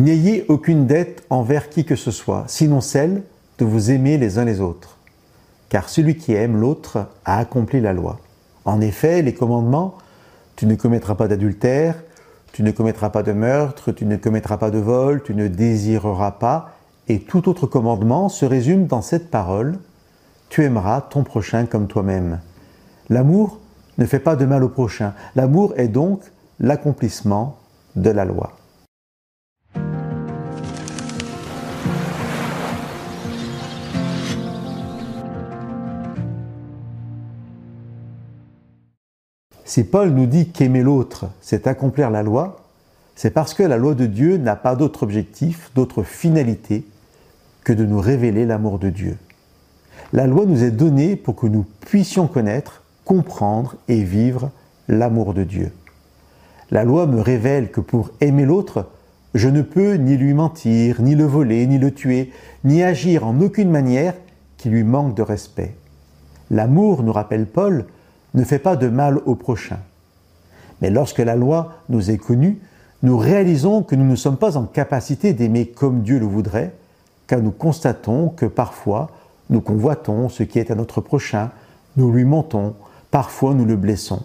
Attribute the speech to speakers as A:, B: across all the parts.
A: N'ayez aucune dette envers qui que ce soit, sinon celle de vous aimer les uns les autres. Car celui qui aime l'autre a accompli la loi. En effet, les commandements, tu ne commettras pas d'adultère, tu ne commettras pas de meurtre, tu ne commettras pas de vol, tu ne désireras pas, et tout autre commandement se résume dans cette parole, tu aimeras ton prochain comme toi-même. L'amour ne fait pas de mal au prochain. L'amour est donc l'accomplissement de la loi. Si Paul nous dit qu'aimer l'autre, c'est accomplir la loi, c'est parce que la loi de Dieu n'a pas d'autre objectif, d'autre finalité que de nous révéler l'amour de Dieu. La loi nous est donnée pour que nous puissions connaître, comprendre et vivre l'amour de Dieu. La loi me révèle que pour aimer l'autre, je ne peux ni lui mentir, ni le voler, ni le tuer, ni agir en aucune manière qui lui manque de respect. L'amour, nous rappelle Paul, ne fait pas de mal au prochain. Mais lorsque la loi nous est connue, nous réalisons que nous ne sommes pas en capacité d'aimer comme Dieu le voudrait, car nous constatons que parfois nous convoitons ce qui est à notre prochain, nous lui mentons, parfois nous le blessons.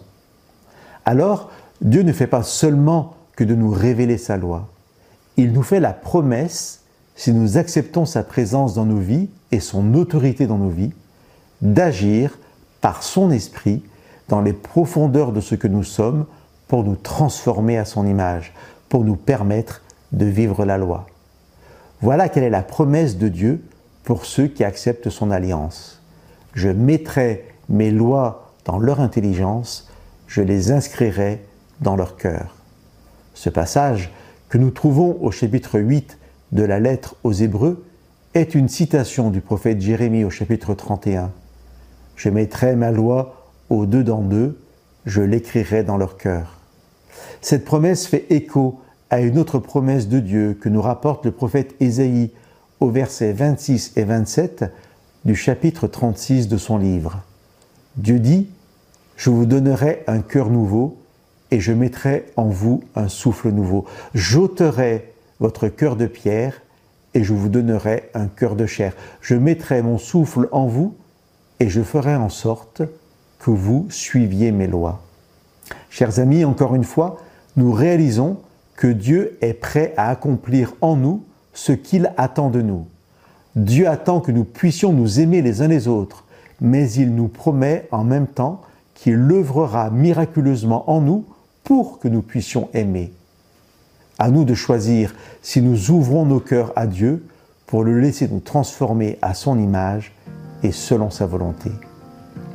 A: Alors, Dieu ne fait pas seulement que de nous révéler sa loi, il nous fait la promesse, si nous acceptons sa présence dans nos vies et son autorité dans nos vies, d'agir par son esprit dans les profondeurs de ce que nous sommes pour nous transformer à son image, pour nous permettre de vivre la loi. Voilà quelle est la promesse de Dieu pour ceux qui acceptent son alliance. Je mettrai mes lois dans leur intelligence, je les inscrirai dans leur cœur. Ce passage que nous trouvons au chapitre 8 de la lettre aux Hébreux est une citation du prophète Jérémie au chapitre 31. Je mettrai ma loi au-dedans d'eux, je l'écrirai dans leur cœur. Cette promesse fait écho à une autre promesse de Dieu que nous rapporte le prophète Ésaïe au verset 26 et 27 du chapitre 36 de son livre. Dieu dit, Je vous donnerai un cœur nouveau et je mettrai en vous un souffle nouveau. J'ôterai votre cœur de pierre et je vous donnerai un cœur de chair. Je mettrai mon souffle en vous et je ferai en sorte que vous suiviez mes lois. Chers amis, encore une fois, nous réalisons que Dieu est prêt à accomplir en nous ce qu'il attend de nous. Dieu attend que nous puissions nous aimer les uns les autres, mais il nous promet en même temps qu'il œuvrera miraculeusement en nous pour que nous puissions aimer. À nous de choisir si nous ouvrons nos cœurs à Dieu pour le laisser nous transformer à son image et selon sa volonté.